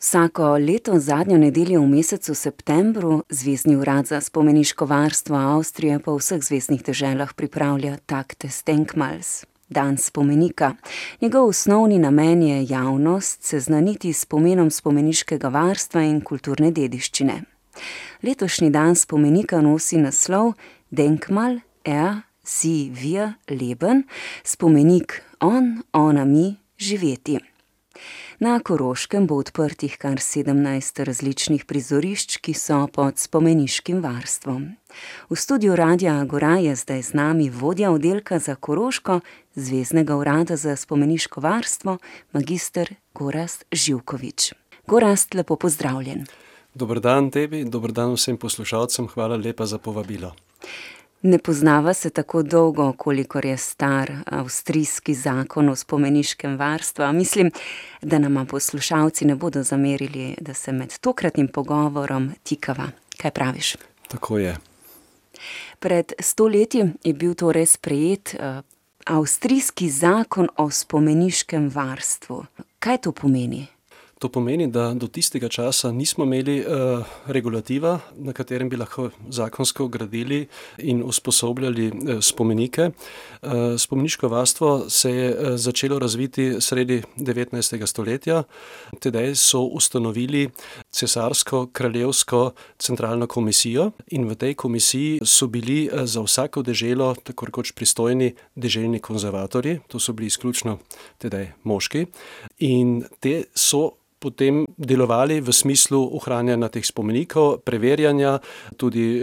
Vsako leto zadnjo nedeljo v mesecu septembru Zvezni urad za spomeniško varstvo Avstrije po vseh zveznih deželah pripravlja Tag des Denkmals, dan spomenika. Njegov osnovni namen je javnost seznaniti s pomenom spomeniškega varstva in kulturne dediščine. Letošnji dan spomenika nosi naslov Denkmal er sie wir leben, spomenik on, ona, mi, živeti. Na Koroškem bo odprtih kar sedemnajst različnih prizorišč, ki so pod spomeniškim varstvom. V studiu Radia Agora je zdaj z nami vodja oddelka za Koroško Zveznega urada za spomeniško varstvo, magister Gorazd Živkovič. Gorazd, lepo pozdravljen. Dober dan tebi, dober dan vsem poslušalcem, hvala lepa za povabilo. Ne poznava se tako dolgo, kolikor je star avstrijski zakon o spomeniškem varstvu, a mislim, da nama poslušalci ne bodo zamerili, da se med tokratnim pogovorom tikava. Kaj praviš? Tako je. Pred sto leti je bil torej sprejet, avstrijski zakon o spomeniškem varstvu. Kaj to pomeni? To pomeni, da do tistega časa nismo imeli, regulativa, na katerem bi lahko zakonsko gradili in usposobljali, spomenike. spomeniško varstvo se je, začelo razviti sredi devetnajstega stoletja. Tedaj so ustanovili cesarsko-kraljevsko centralno komisijo in v tej komisiji so bili, za vsako deželo tako rekoč pristojni deželni konzervatorji, to so bili izključno tedaj moški. In te so potem delovali v smislu ohranjanja teh spomenikov, preverjanja, tudi,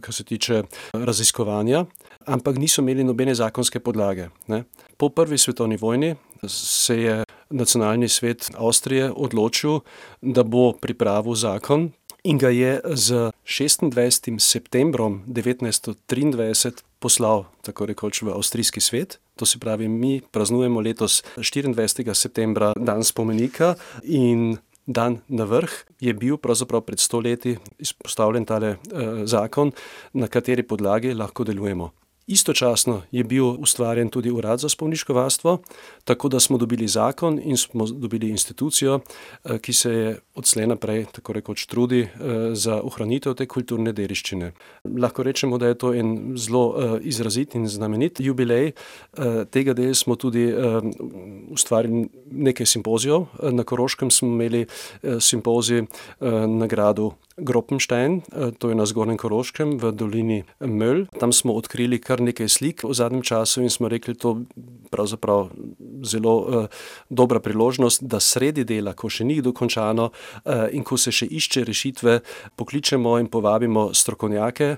kar se tiče raziskovanja, ampak niso imeli nobene zakonske podlage, ne. Po prvi svetovni vojni se je nacionalni svet Avstrije odločil, da bo pripravil zakon, in ga je s šestindvajsetim septembrom devetnajststo triindvajset poslal tako rekoč v avstrijski svet. To se pravi, mi praznujemo letos štiriindvajsetega septembra dan spomenika in dan na vrh je bil pravzaprav pred sto leti vzpostavljen tale, zakon, na kateri podlagi lahko delujemo. Istočasno je bil ustvarjen tudi urad za spomeniško varstvo, tako da smo dobili zakon in smo dobili institucijo, ki se je odslej naprej tako rekoč trudi, za ohranitev te kulturne dediščine. Lahko rečemo, da je to en zelo, izrazit in znamenit jubilej, tega dne smo tudi, ustvarili nekaj simpozijev, na Koroškem smo imeli, simpozij, na gradu Gropenstein, to je na Zgornjem Koroškem v dolini Möl. Tam smo odkrili kar nekaj slik v zadnjem času in smo rekli: "To pravzaprav zelo, dobra priložnost, da sredi dela, ko še ni dokončano, in ko se še išče rešitve, pokličemo in povabimo strokovnjake,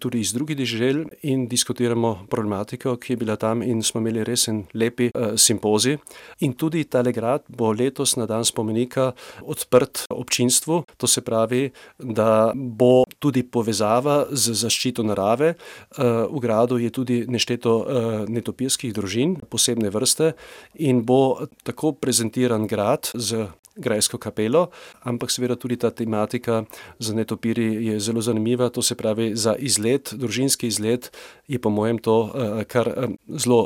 tudi iz drugih dežel in diskutiramo problematiko, ki je bila tam, in smo imeli res en lep, simpozij. In tudi tale grad bo letos na dan spomenika odprt občinstvu, to se pravi, da bo tudi povezava z zaščito narave. v gradu je tudi nešteto, netopirskih družin posebne vrste in bo tako prezentiran grad z grajsko kapelo, ampak seveda tudi ta tematika z netopirji je zelo zanimiva, to se pravi, za izlet, družinski izlet je po mojem to, kar, zelo,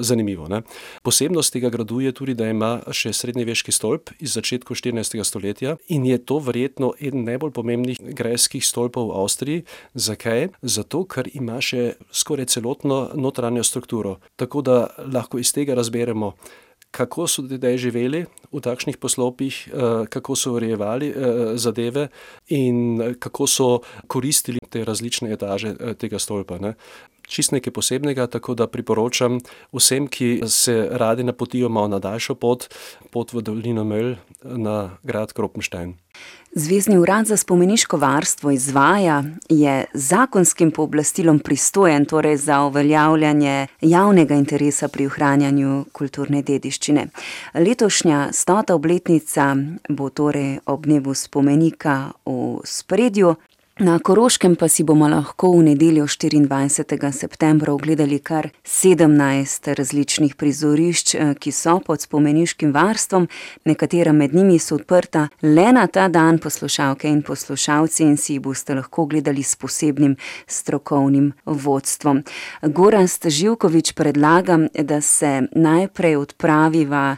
zanimivo, ne. Posebnost tega gradu je tudi, da ima še srednjeveški stolp iz začetka štirinajstega stoletja in je to verjetno eden najbolj pomembnih grajskih stolpov v Avstriji. Zakaj? Zato, ker ima še skoraj celotno notranjo strukturo. Tako da lahko iz tega razberemo, kako so tedaj živeli v takšnih poslopjih, kako so urejevali, zadeve in kako so koristili te različne etaže, tega stolpa, ne. Čisto nekaj posebnega, tako da priporočam vsem, ki se radi napotijo malo na daljšo pot, pot v dolino Möl na grad Gropenstein. Zvezni urad za spomeniško varstvo izvaja, je zakonskim pooblastilom pristojen torej za uveljavljanje javnega interesa pri ohranjanju kulturne dediščine. Letošnja stota obletnica bo torej ob dnevu spomenika v ospredju. Na Koroškem pa si bomo lahko v nedeljo, štiriindvajsetega septembra, ogledali kar sedemnajst različnih prizorišč, ki so pod spomeniškim varstvom. Nekatera med njimi so odprta le na ta dan, poslušalke in poslušalci, in si jih boste lahko ogledali s posebnim strokovnim vodstvom. Gorazd Živkovič, predlagam, da se najprej odpraviva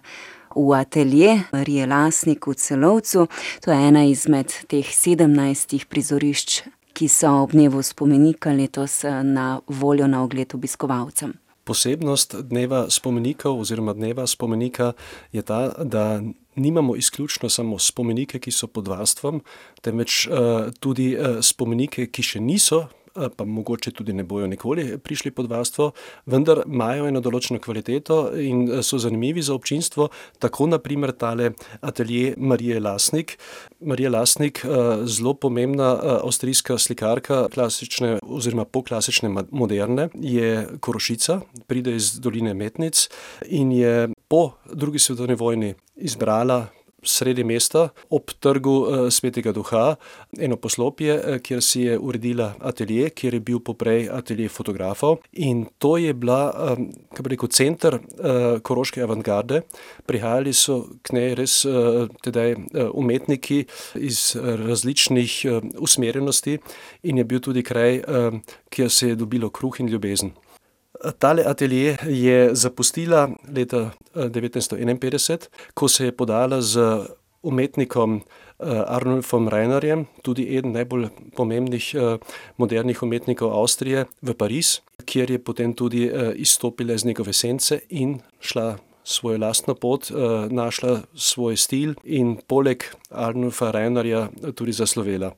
v atelje Marije Lasnik v Celovcu. To je ena izmed teh sedemnajstih prizorišč, ki so ob dnevu spomenika letos na voljo na ogled obiskovalcem. Posebnost dneva spomenikov oziroma dneva spomenika je ta, da nimamo izključno samo spomenike, ki so pod varstvom, temveč tudi spomenike, ki še niso pa mogoče tudi ne bojo nikoli prišli pod varstvo, vendar imajo eno določeno kvaliteto in so zanimivi za občinstvo. Tako na primer tale atelje Marije Lasnik. Marija Lasnik, zelo pomembna avstrijska slikarka klasične oziroma poklasične moderne, je Korošica, pride iz doline Metnic in je po drugi svetovni vojni izbrala sredi mesta, ob Trgu svetega Duha, eno poslopje, kjer si je uredila atelje, kjer je bil poprej atelje fotografov. In to je bila, kako bi rekel, center koroške avantgarde. Prihajali so k njej res tedaj umetniki iz različnih usmerjenosti in je bil tudi kraj, kjer se je dobilo kruh in ljubezen. Tale atelje je zapustila leta devetnajststo enainpetdeset, ko se je podala z umetnikom Arnulfom Rajnarjem, tudi eden najbolj pomembnih modernih umetnikov Avstrije, v Pariz, kjer je potem tudi izstopila iz njegove sence in šla svojo lastno pot, našla svoj stil in poleg Arnulfa Rajnarja tudi zaslovela.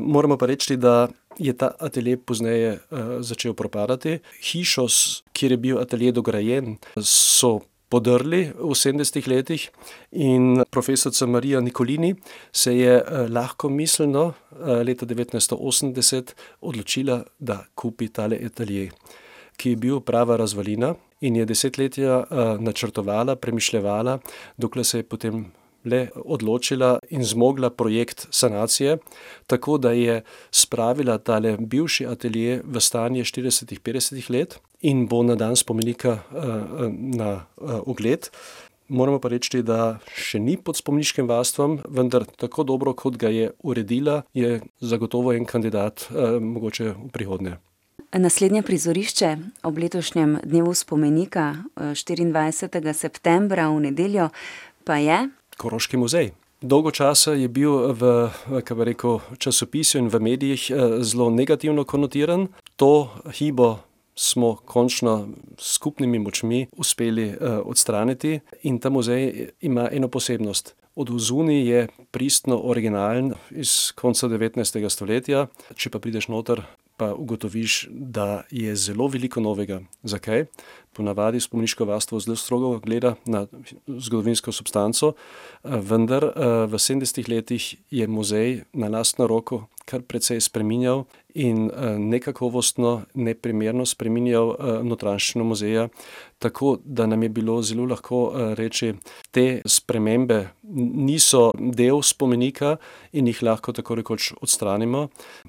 moramo pa reči, da je ta atelje pozneje začel propadati. Hišo, kjer je bil atelje dograjen, so podrli v sedemdesetih letih in profesorica Marija Nikolini se je lahkomiselno leta devetnajststo osemdeset odločila, da kupi tale atelje, ki je bil prava razvalina in je desetletja načrtovala, premišljevala, dokler se je potem le odločila in zmogla projekt sanacije, tako da je spravila tale bivši atelje v stanje štiridesetih, petdesetih let in bo na dan spomenika na ogled. Moramo pa reči, da še ni pod spomeniškim varstvom, vendar tako dobro, kot ga je uredila, je zagotovo en kandidat mogoče v prihodnje. Naslednje prizorišče ob letošnjem dnevu spomenika, štiriindvajsetega septembra, v nedeljo, pa je? Koroški muzej. Dolgo časa je bil v, rekel, časopisju in v medijih zelo negativno konotiran. To hibo smo končno s skupnimi močmi uspeli odstraniti in ta muzej ima eno posebnost. Od odzunaj je pristno originalen, iz konca devetnajstega stoletja, če pa prideš noter, pa ugotoviš, da je zelo veliko novega. Zakaj? Ponavadi spomeniško varstvo zelo strogo gleda na zgodovinsko substanco, vendar v sedemdesetih letih je muzej na lastno roko kar precej spreminjal in nekakovostno, neprimerno spreminjal notranjščino muzeja, tako da nam je bilo zelo lahko reči: "Te spremembe niso del spomenika in jih lahko tako rekoč odstranimo."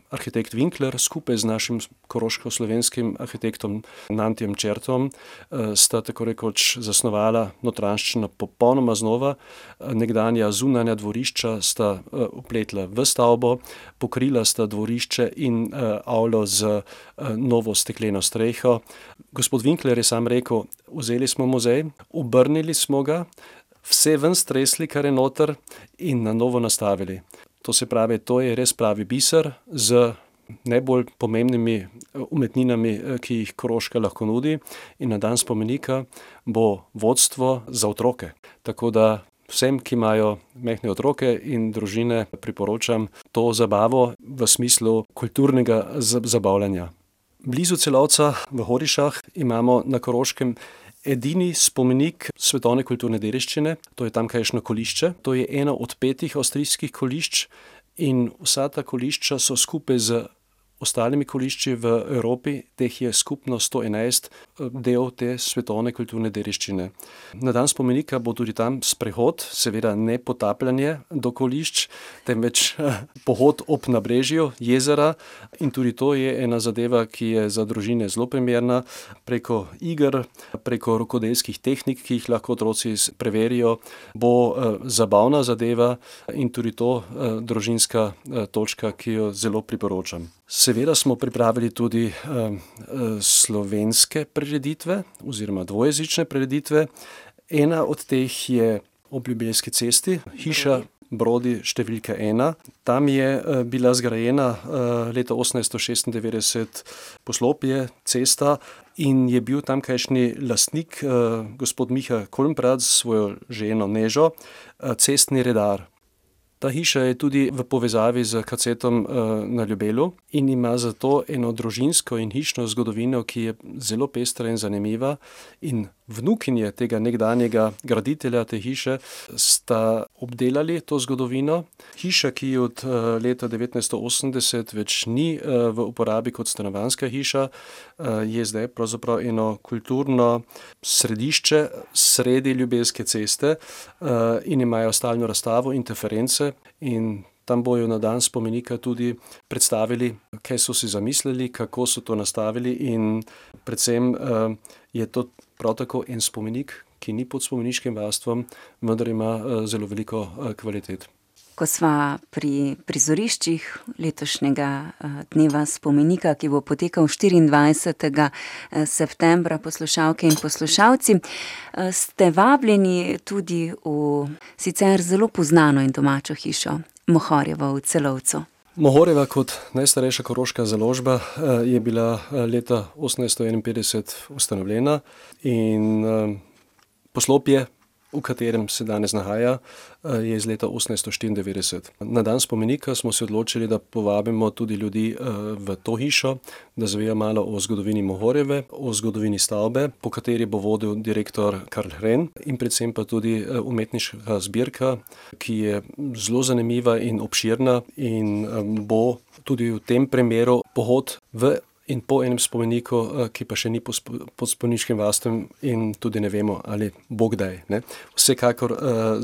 Arhitekt Winkler skupaj z našim koroško-slovenskim arhitektom in priimek] sta tako rekoč zasnovala notranjščino popolnoma znova. Nekdanja zunanja dvorišča sta vpletla v stavbo, pokrila sta dvorišče in avlo z novo stekleno streho. Gospod Winkler je sam rekel: "Vzeli smo muzej, obrnili smo ga, vse ven stresli, kar je noter, in na novo nastavili." To se pravi, to je res pravi biser z najbolj pomembnimi umetninami, ki jih Koroška lahko nudi, in na dan spomenika bo vodstvo za otroke. Tako da vsem, ki imajo majhne otroke in družine, priporočam to zabavo v smislu kulturnega zabavljanja. Blizu Celovca v Horišah imamo na Koroškem edini spomenik svetovne kulturne dediščine, to je tamkajšnje kolišče. To je eno od petih avstrijskih kolišč in vsa ta kolišča so skupaj z ostalimi kolišči v Evropi, teh je skupno sto enajst, del te svetovne kulturne dediščine. Na dan spomenika bo tudi tam sprehod, seveda ne potapljanje do kolišč, temveč pohod ob nabrežju jezera, in tudi to je ena zadeva, ki je za družine zelo primerna. Preko iger, preko rokodelskih tehnik, ki jih lahko otroci preverijo, bo zabavna zadeva in tudi to družinska točka, ki jo zelo priporočam. Seveda smo pripravili tudi slovenske prireditve oziroma dvojezične prireditve. Ena od teh je ob Ljubljski cesti, hiša Brodi številka ena. Tam je bila zgrajena leta 1896 poslopje, cesta in je bil tamkajšnji lastnik, gospod Miha Kolmprad s svojo ženo Nežo, cestni redar. Ta hiša je tudi v povezavi s kacetom na Ljubelu in ima zato eno družinsko in hišno zgodovino, ki je zelo pestra in zanimiva. In vnukinja tega nekdanjega graditelja te hiše sta obdelali to zgodovino. Hiša, ki od leta devetnajststo osemdeset več ni v uporabi kot stanovanjska hiša, je zdaj pravzaprav eno kulturno središče sredi Ljubelske ceste, in imajo stalno razstavo in tam bojo na dan spomenika tudi predstavili, kaj so si zamislili, kako so to nastavili, in predvsem, je to prav tako en spomenik, ki ni pod spomeniškim varstvom, vendar ima zelo veliko kvalitet. Ko sva pri prizoriščih letošnjega dneva spomenika, ki bo potekal štiriindvajsetega septembra, poslušalke in poslušalci, ste vabljeni tudi v sicer zelo poznano in domačo hišo, Mohorjevo v Celovcu. Mohorjeva kot najstarejša koroška založba, je bila leta osemnajststo enainpetdeset ustanovljena in, poslopje, v katerem se danes nahaja, je iz leta osemnajststo štiriindevetdeset. Na dan spomenika smo se odločili, da povabimo tudi ljudi, v to hišo, da izvejo malo o zgodovini Mohorjeve, o zgodovini stavbe, po kateri bo vodil direktor Karl Hren, in predvsem pa tudi umetniška zbirka, ki je zelo zanimiva in obširna in, bo tudi v tem primeru pohod v in po enem spomeniku, ki pa še ni pod spomeniškim varstvom in tudi ne vemo, ali bo kdaj, ne. Vsekakor,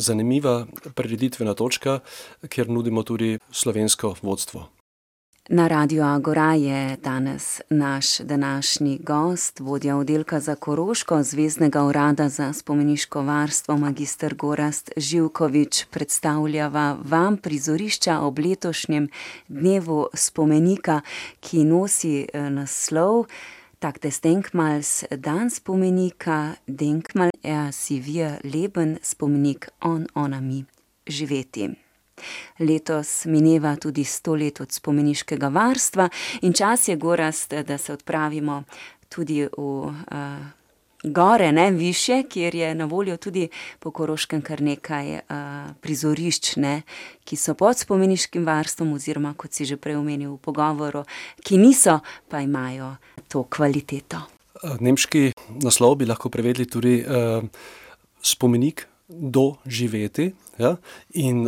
zanimiva prireditvena točka, kjer nudimo tudi slovensko vodstvo. Na radiu Agora je danes naš današnji gost, vodja oddelka za Koroško Zveznega urada za spomeniško varstvo, magister Gorazd Živkovič. Predstavljava vam prizorišča ob letošnjem dnevu spomenika, ki nosi, naslov Tag des Denkmals, dan spomenika, Denkmal er si wir leben, spomenik on, ona, mi, živeti. Letos mineva tudi sto let od spomeniškega varstva in čas je, Gorazd, da se odpravimo tudi v, gore, ne, višje, kjer je na voljo tudi po Koroškem kar nekaj, prizorišč, ne, ki so pod spomeniškim varstvom oziroma, kot si že prej omenil v pogovoru, ki niso, pa imajo to kvaliteto. nemški naslov bi lahko prevedli tudi, spomenik doživeti, ja. In,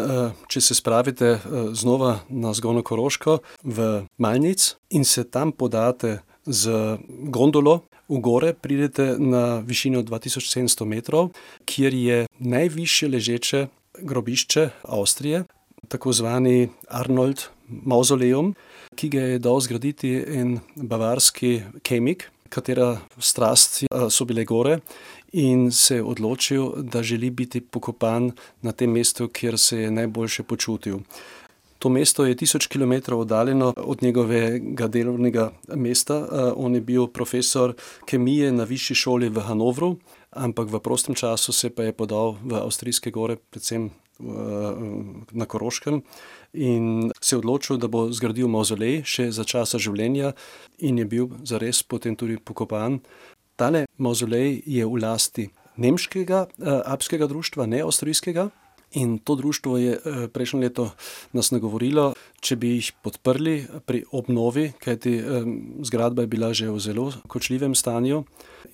če se spravite, znova na vzgojno Koroško v Malnic in se tam podate z gondolo v gore, pridete na višino dva tisoč sedemsto metrov, kjer je najvišje ležeče grobišče Avstrije, tako zvani Arnold mavzoleum, ki ga je dal zgraditi en bavarski kemik, katera strast so bile gore, in se je odločil, da želi biti pokopan na tem mestu, kjer se je najboljše počutil. To mesto je tisoč kilometrov oddaljeno od njegovega delovnega mesta, on je bil profesor kemije na višji šoli v Hanovru, ampak v prostem času se pa je podal v avstrijske gore, predvsem, na Koroškem, in se je odločil, da bo zgradil mavzolej še za časa življenja in je bil zares potem tudi pokopan. Tale mavzolej je v lasti nemškega, alpskega društva, ne avstrijskega, in to društvo je, prejšnje leto nas nagovorilo, če bi jih podprli pri obnovi, kajti, zgradba je bila že v zelo kočljivem stanju,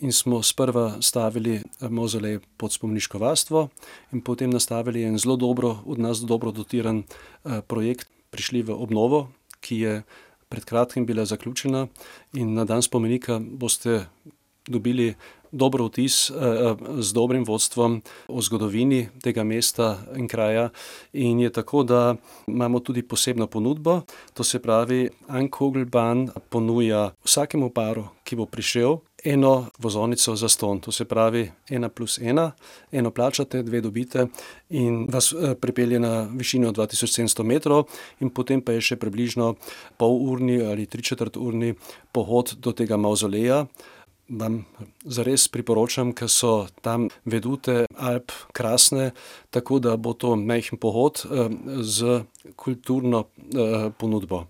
in smo sprva stavili mavzolej pod spomeniško varstvo in potem nastavili en zelo dobro, od nas dobro dotiran, projekt, prišli v obnovo, ki je pred kratkim bila zaključena, in na dan spomenika boste dobili dober vtis, z dobrim vodstvom o zgodovini tega mesta in kraja. In je tako, da imamo tudi posebno ponudbo, to se pravi, Ankugelbahn ponuja vsakemu paru, ki bo prišel, eno vozovnico zastonj, to se pravi ena plus ena, eno plačate, dve dobite, in vas, pripelje na višino dva tisoč sedemsto metrov in potem pa je še približno polurni ali tričetrturni pohod do tega mavzoleja. Vam zares priporočam, ker so tam vedute Alp krasne, tako da bo to majhen pohod z kulturno ponudbo.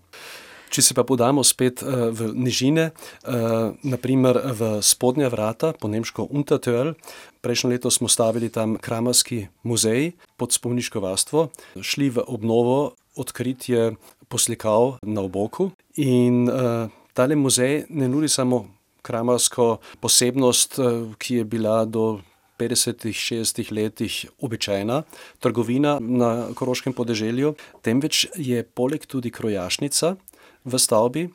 Če se pa podamo spet v nižine, naprimer v spodnja vrata, po nemško Untertörl. Prejšnje leto smo stavili tam kramarski muzej pod spomeniško varstvo, šli v obnovo, odkritje poslikav na oboku in tale muzej ne nudi samo kramarsko posebnost, ki je bila do petdesetih, šestdesetih letih običajna trgovina na koroškem podeželju, temveč je poleg tudi krojašnica v stavbi,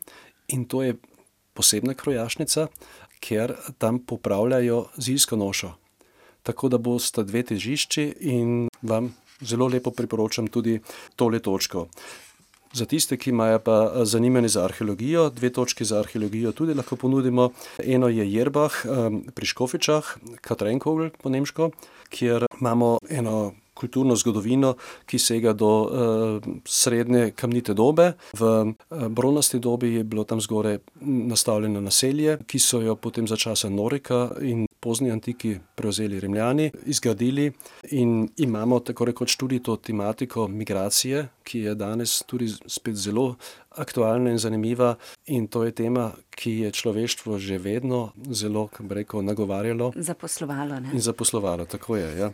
in to je posebna krojašnica, ker tam popravljajo zimsko nošo. Tako da bosta dve težišči in vam zelo lepo priporočam tudi tole točko. Za tiste, ki imajo pa zanimanje za arheologijo, dve točki za arheologijo tudi lahko ponudimo. Eno je Jerbach pri Škofjičah, Kathreinkogel po nemško, kjer imamo eno kulturno zgodovino, ki sega do srednje kamnite dobe. V bronasti dobi je bilo tam zgoraj nastavljeno naselje, ki so jo potem za časa Norika in pozni antiki prevzeli Rimljani, zgradili in imamo tako rekoč tudi to tematiko migracije, ki je danes tudi spet zelo aktualna in zanimiva. In to je tema, ki je človeštvo že vedno zelo, kako bi rekel, nagovarjalo. Zaposlovalo, ne. In zaposlovalo, tako je, ja.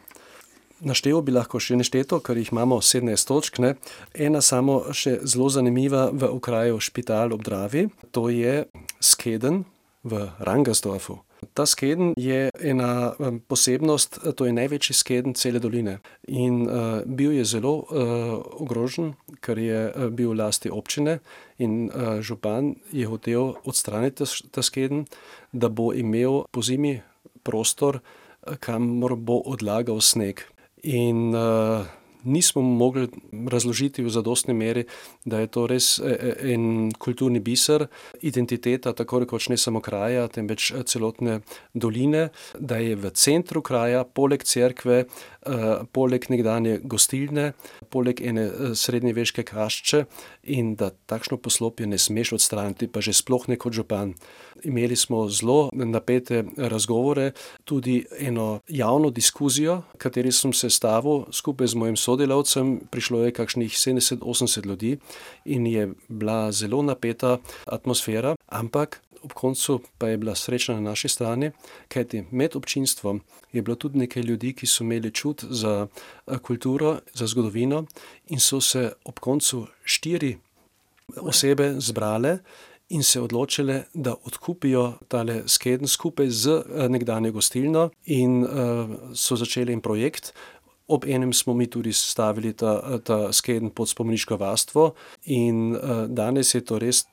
Našteval bi lahko še nešteto, ker jih imamo sedemnajst točk, ne. Ena samo še zelo zanimiva v okraju Špital ob Dravi, to je skedenj v Rangersdorfu. Ta skedenj je ena posebnost, to je največji skedenj cele doline. In bil je zelo ogrožen, ker je bil v lasti občine, in župan je hotel odstraniti ta skedenj, da bo imel pozimi prostor, kamor bo odlagal sneg. In nismo mogli razložiti v zadostni meri, da je to res en kulturni biser, identiteta tako rekoč ne samo kraja, temveč celotne doline, da je v centru kraja poleg cerkve, poleg nekdanje gostilne, poleg ene srednjeveške kašče in da takšno poslopje ne smeš odstraniti, pa že sploh ne kot župan. Imeli smo zelo napete razgovore, tudi eno javno diskuzijo, kateri sem sestavil skupaj z mojim sodelavcem, prišlo je kakšnih sedemdeset, osemdeset ljudi in je bila zelo napeta atmosfera, ampak ob koncu pa je bila sreča na naši strani, kajti med občinstvom je bilo tudi nekaj ljudi, ki so imeli čut za kulturo, za zgodovino, in so se ob koncu štiri osebe zbrale in se odločile, da odkupijo tale skedenj skupaj z nekdanjo gostilno in so začeli en projekt. Obenem smo mi tudi stavili ta, ta skedenj pod spomeniško varstvo in danes je to res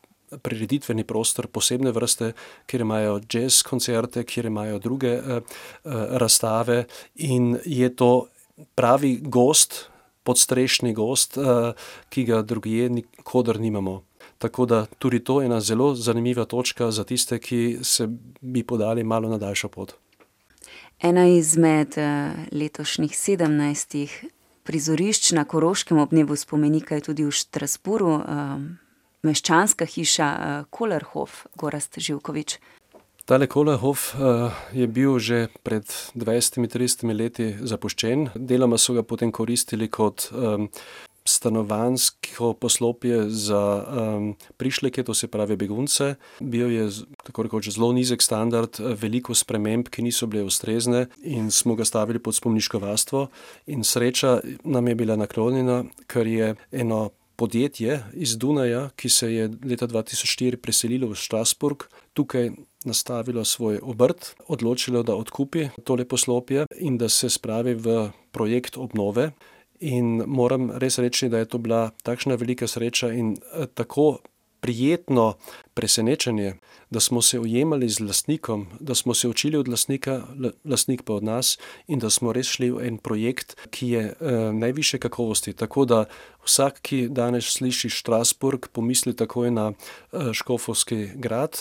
prireditveni prostor posebne vrste, kjer imajo jazz koncerte, kjer imajo druge razstave in je to pravi gozd, podstrešni gozd, ki ga drugje nikakor nimamo. Tako da tudi to ena zelo zanimiva točka za tiste, ki se bi podali malo na daljšo pot. Ena izmed letošnjih sedemnajstih prizorišč na Koroškem ob dnevu spomenika je tudi v Strasbourgu, meščanska hiša Kolarhof, Gorazd Živkovič. Tale Kolarhof je bil že pred dvajsetimi, tridesetimi leti zapuščen, deloma so ga potem koristili kot stanovanjsko poslopje za prišleke, to se pravi begunce. Bil je tako rekoč zelo nizek standard, veliko sprememb, ki niso bile ustrezne, in smo ga stavili pod spomeniško varstvo. In sreča nam je bila naklonjena, ker je eno podjetje iz Dunaja, ki se je leta dva tisoč štiri preselilo v Strasbourg, tukaj nastavilo svoj obrt, odločilo, da odkupi tole poslopje in da se spravi v projekt obnove. In moram res reči, da je to bila takšna velika sreča in tako prijetno presenečenje, da smo se ujemali z lastnikom, da smo se učili od lastnika, lastnik pa od nas, in da smo res šli v en projekt, ki je najvišje kakovosti. Tako da vsak, ki danes sliši Strasbourg, pomisli takoj na škofovski grad,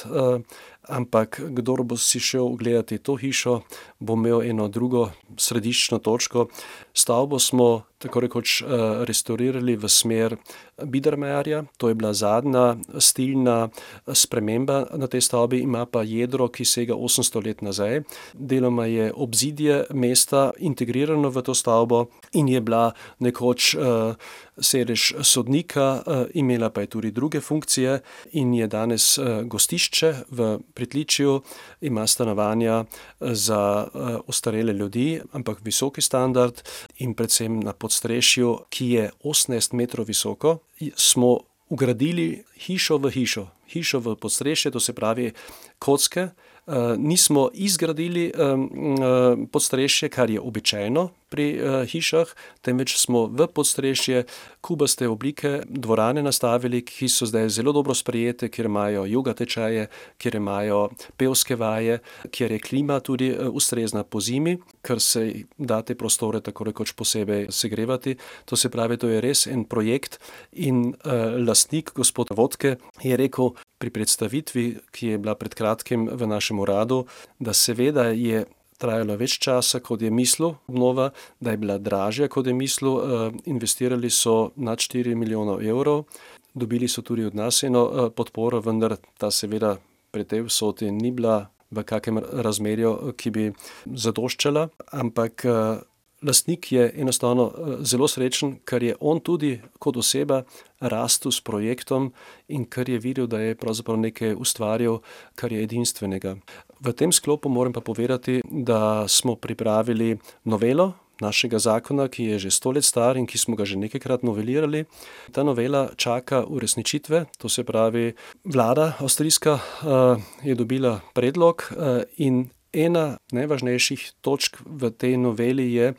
ampak kdor bo si šel ogledat to hišo, bo imel eno drugo središčno točko. Stavbo smo tako rekoč restavrirali v smer Biedermeierja, to je bila zadnja stilna sprememba na tej stavbi, ima pa jedro, ki sega 800 let nazaj. Deloma je obzidje mesta integrirano v to stavbo in je bila nekoč uh, sedež sodnika, uh, imela pa je tudi druge funkcije in je danes uh, gostišče v Pritličju, ima stanovanja za uh, ostarele ljudi, ampak visoki standard in predvsem na podstrešju, ki je 18 metrov visoko, smo ugradili hišo v hišo, hišo v podstrešje, to se pravi kocke. Uh, nismo izgradili um, uh, podstrešje, kar je običajno pri uh, hišah, temveč smo v podstrešje kubaste oblike dvorane nastavili, ki so zdaj zelo dobro sprejete, kjer imajo yoga tečaje, kjer imajo pevske vaje, kjer je klima tudi uh, ustrezna po zimi, ker se da te prostore tako rekoč posebej segrevati. To se pravi, to je res en projekt in uh, lastnik, gospod Vodke, je rekel, pri predstavitvi, ki je bila pred kratkim v našem uradu, da seveda je trajalo več časa, kot je mislil, obnova, da je bila dražja, kot je mislil. Eh, investirali so nad 4 milijonov evrov, dobili so tudi od nas eno eh, podporo, vendar ta seveda pri tej vsoti ni bila v kakem razmerju, ki bi zadoščala, ampak eh, lastnik je enostavno eh, zelo srečen, ker je on tudi kot oseba rastel s projektom in ker je videl, da je nekaj ustvarjal, kar je edinstvenega. V tem sklopu moram pa povedati, da smo pripravili novelo. Našega zakona, ki je že sto let star in ki smo ga že nekajkrat novelirali. Ta novela čaka uresničitve, to se pravi, vlada avstrijska uh, je dobila predlog uh, in Ena najvažnejših točk v tej noveli je,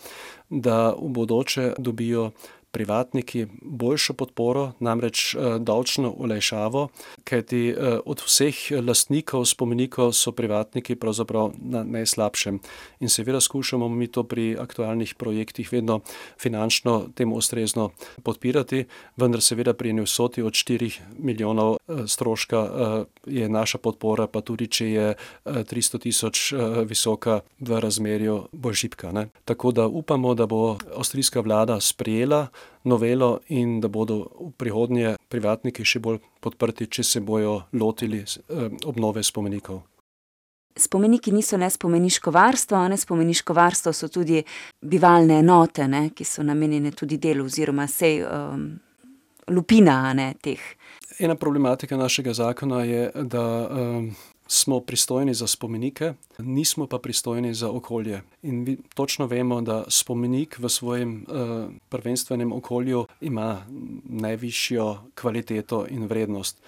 da v bodoče dobijo privatniki boljšo podporo, namreč eh, davčno olajšavo, kajti eh, od vseh lastnikov spomenikov so privatniki pravzaprav na najslabšem. In seveda skušamo mi to pri aktualnih projektih vedno finančno temu ustrezno podpirati, vendar seveda pri eni vsoti od 4 milijonov eh, stroška je naša podpora, pa tudi če je 300 tisoč visoka v razmerju bolj šipka. Ne? Tako da upamo, da bo avstrijska vlada sprejela novelo in da bodo v prihodnje privatniki še bolj podprti, če se bojo lotili eh, obnove spomenikov. Spomeniki niso le spomeniško varstvo, ne spomeniško varstvo so tudi bivalne enote, ne, ki so namenjene tudi delu oziroma sej um, lupina ne, teh. Ena problematika našega zakona je, da um, smo pristojni za spomenike, nismo pa pristojni za okolje. In mi točno vemo, da spomenik v svojem uh, prvenstvenem okolju ima najvišjo kvaliteto in vrednost.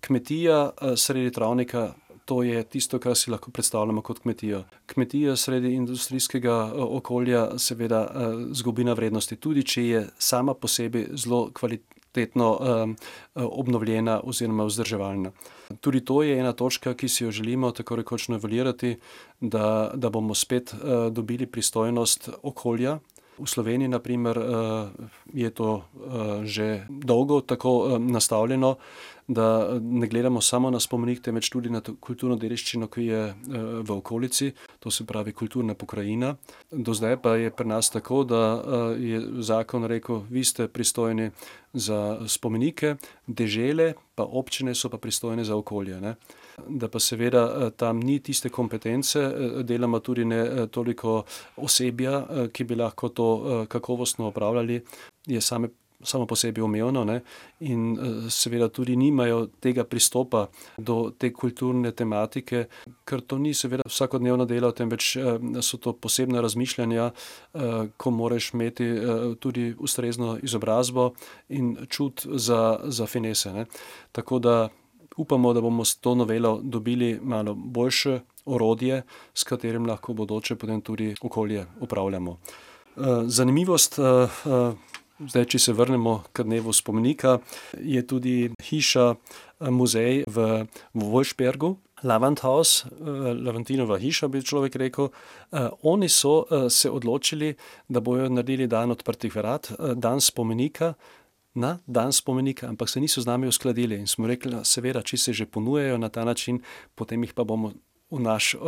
Kmetija uh, sredi travnika. To je tisto, kar si lahko predstavljamo kot kmetijo. Kmetija sredi industrijskega eh, okolja, seveda, zgubi na vrednosti, tudi če je sama po sebi zelo kvalitetna kvalitetno um, obnovljena oziroma vzdrževalna. Tudi to je ena točka, ki si jo želimo tako rekoč novelirati, da, da bomo spet uh, dobili pristojnost okolja. V Sloveniji, naprimer, je to že dolgo tako nastavljeno, da ne gledamo samo na spomenik, temveč tudi na kulturno dediščino, ki je v okolici, to se pravi kulturna pokrajina. Do zdaj pa je pri nas tako, da je zakon rekel, vi ste pristojni za spomenike, dežele, pa občine so pa pristojne za okolje. Ne? Da pa seveda tam ni tiste kompetence, deloma tudi ne toliko osebja, ki bi lahko to kakovostno opravljali, je same samo po sebi omejeno ne? in eh, seveda tudi nimajo tega pristopa do te kulturne tematike, ker to ni seveda vsakodnevno delo, temveč eh, so to posebna razmišljanja, eh, ko moraš imeti tudi ustrezno izobrazbo in čut za, za finese. Ne? Tako da upamo, da bomo s to novelo dobili malo boljše orodje, s katerim lahko bodoče potem tudi okolje upravljamo. Zanimivost Zdaj, če se vrnemo k dnevu spomenika, je tudi hiša, eh, muzej v Wolfsbergu, Lavanthaus, eh, Lavantinova hiša, bi človek rekel. Eh, oni so se odločili, da bojo naredili dan odprtih vrat, dan spomenika. Na dan spomenika, ampak se niso z nami uskladili in smo rekli, seveda, če se že ponujejo na ta način, potem jih pa bomo v naš uh,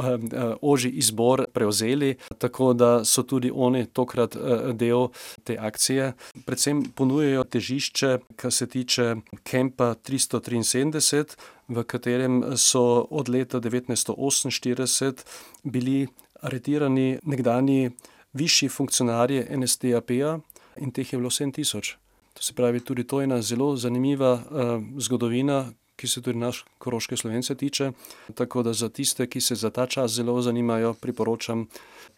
oži izbor prevzeli, tako da so tudi oni tokrat uh, del te akcije. Predvsem ponujejo težišče, kar se tiče Kempa 373 v katerem so od leta 1948 bili aretirani nekdani višji funkcionarji NSDAP-ja in teh je bilo 7000. To se pravi, tudi to je ena zelo zanimiva uh, zgodovina, ki se tudi naš koroške slovence tiče. Tako da za tiste, ki se za ta čas zelo zanimajo, priporočam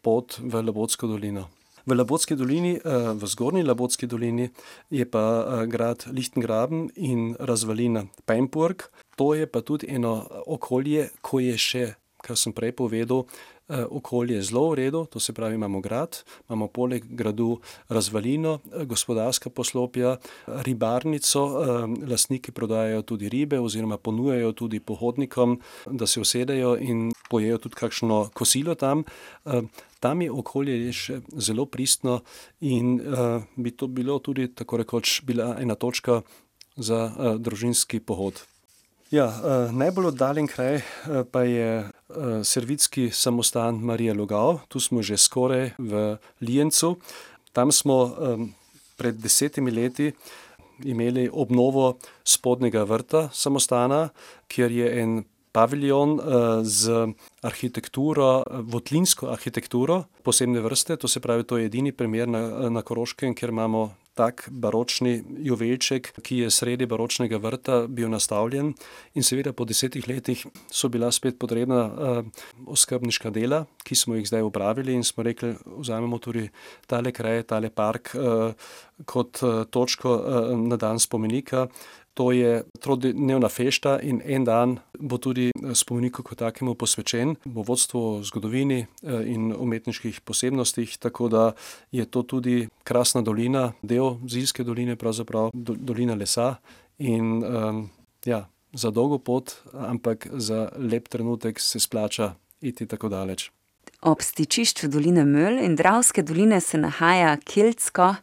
pot v Labotsko dolino. V Labotski dolini, uh, v zgornji Labotski dolini, je pa uh, grad Lichtengraben in razvalina Pemburg. To je pa tudi eno okolje, ko je še, kar sem prej povedal, Eh, okolje zelo v redu, to se pravi, imamo grad, imamo poleg gradu razvalino, eh, gospodarska poslopja, ribarnico, eh, lastniki prodajajo tudi ribe oziroma ponujajo tudi pohodnikom, da se usedejo in pojejo tudi kakšno kosilo tam. Tam je okolje še zelo pristno in bi to bilo tudi tako rekoč bila ena točka za družinski pohod. Ja, najbolj oddaljen kraj pa je servitski samostan Marija Lugao, tu smo že skoraj v Lijencu. Tam smo pred desetimi leti imeli obnovo spodnjega vrta samostana, kjer je en paviljon uh, z arhitekturo, votlinsko arhitekturo posebne vrste, to se pravi, to je edini primer na, na Koroškem, kjer imamo tak baročni juvelček, ki je sredi baročnega vrta bil nastavljen. In seveda po desetih letih so bila spet potrebna uh, oskrbniška dela, ki smo jih zdaj upravili in smo rekli, vzamemo tudi tale kraj, tale park uh, kot uh, točko uh, na dan spomenika. To je trodnevna fešta in en dan bo tudi spomeniku kot takemu posvečen, bo vodstvo zgodovini eh, in umetniških posebnostih, tako da je to tudi krasna dolina, del Zilske doline, pravzaprav dolina lesa in um, ja, za dolgo pot, ampak za lep trenutek se splača iti tako daleč. Ob stičišču doline Möl in Dravske doline se nahaja Keltsko,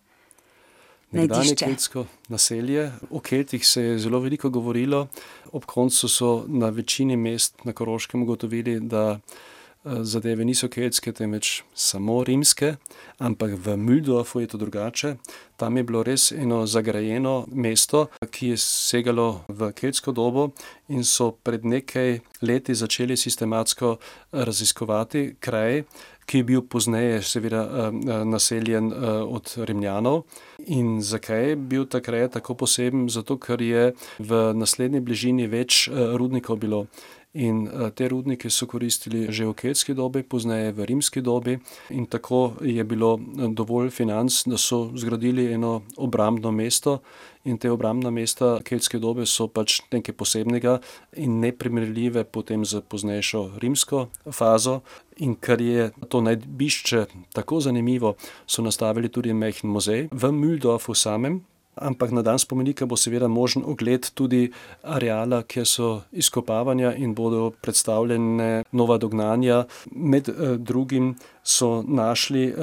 nekdanje keltsko naselje. O Keltih se je zelo veliko govorilo, ob koncu so na večini mest na Koroškem ugotovili, da eh, zadeve niso keltske, temveč samo rimske, ampak v Müldorfu je to drugače. Tam je bilo res eno zagrajeno mesto, ki je segalo v keltsko dobo in so pred nekaj leti začeli sistematsko raziskovati kraj, ki je bil pozneje, seveda, eh, eh, naseljen eh, od Rimljanov. In zakaj je bil ta kraj tako poseben? Zato, ker je v naslednji bližini več rudnikov bilo. In te rudnike so koristili že v keltski dobi, pozneje v rimski dobi, in tako je bilo dovolj financ, da so zgradili eno obrambno mesto. In te obrambna mesta keltske dobe so pač nekaj posebnega in neprimerljive potem z poznejšo rimsko fazo. In ker je to najbišče tako zanimivo, so nastavili tudi majhen muzej v Mühldorfu samem. Ampak na dan spomenika bo seveda možen ogled tudi areala, kjer so izkopavanja in bodo predstavljene nova dognanja. Med eh, drugim so našli eh,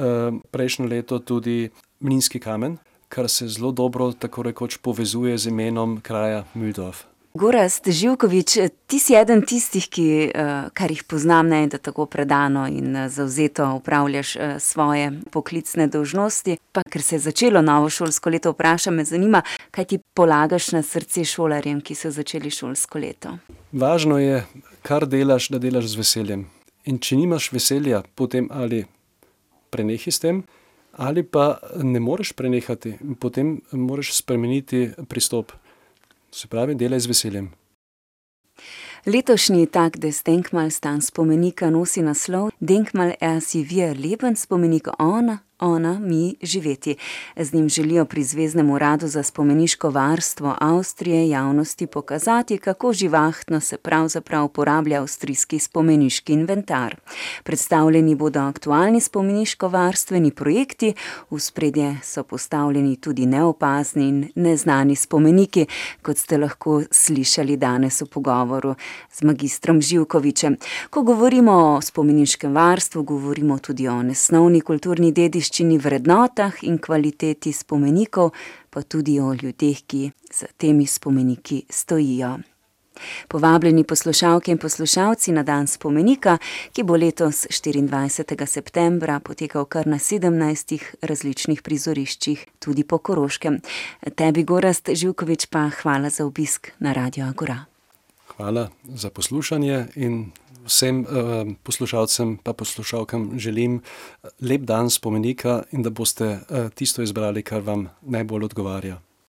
prejšnjo leto tudi mlinski kamen, kar se zelo dobro, tako rekoč, povezuje z imenom kraja Mühldorf. Gorast Živkovič, ti si eden tistih, ki, eh, kar jih poznam, ne, da tako predano in eh, zauzeto upravljaš eh, svoje poklicne dožnosti. Pa ker se je začelo novo šolsko leto, vprašam me zanima, kaj ti polagaš na srce šolarjem, ki so začeli šolsko leto. Važno je, kar delaš, da delaš z veseljem. In če nimaš veselja, potem ali prenehi s tem, ali pa ne moreš prenehati, potem moraš spremeniti pristop. Se pravi, delaj z veseljem. Letošnji tak des Denkmal stan spomenika nosi naslov Denkmal er si wir leben spomenik ona ona, mi živeti. Z njim želijo pri Zvezdnem uradu za spomeniško varstvo Avstrije javnosti pokazati, kako živahno se pravzaprav uporablja avstrijski spomeniški inventar. Predstavljeni bodo aktualni spomeniško-varstveni projekti, v spredje so postavljeni tudi neopazni in neznani spomeniki, kot ste lahko slišali danes v pogovoru z magistrom Živkovičem. Ko govorimo o spomeniškem varstvu, govorimo tudi o nesnovni kulturni dediščini dediščini, vrednotah in kvaliteti spomenikov, pa tudi o ljudeh, ki za temi spomeniki stojijo. Povabljeni poslušalke in poslušalci na dan spomenika, ki bo letos 24. septembra potekal kar na 17 različnih prizoriščih, tudi po Koroškem. Tebi, Gorast Živkovič, pa hvala za obisk na Radio Agora. Hvala za poslušanje in vsem uh, poslušalcem pa poslušalkam želim lep dan spomenika in da boste uh, tisto izbrali, kar vam najbolj odgovarja.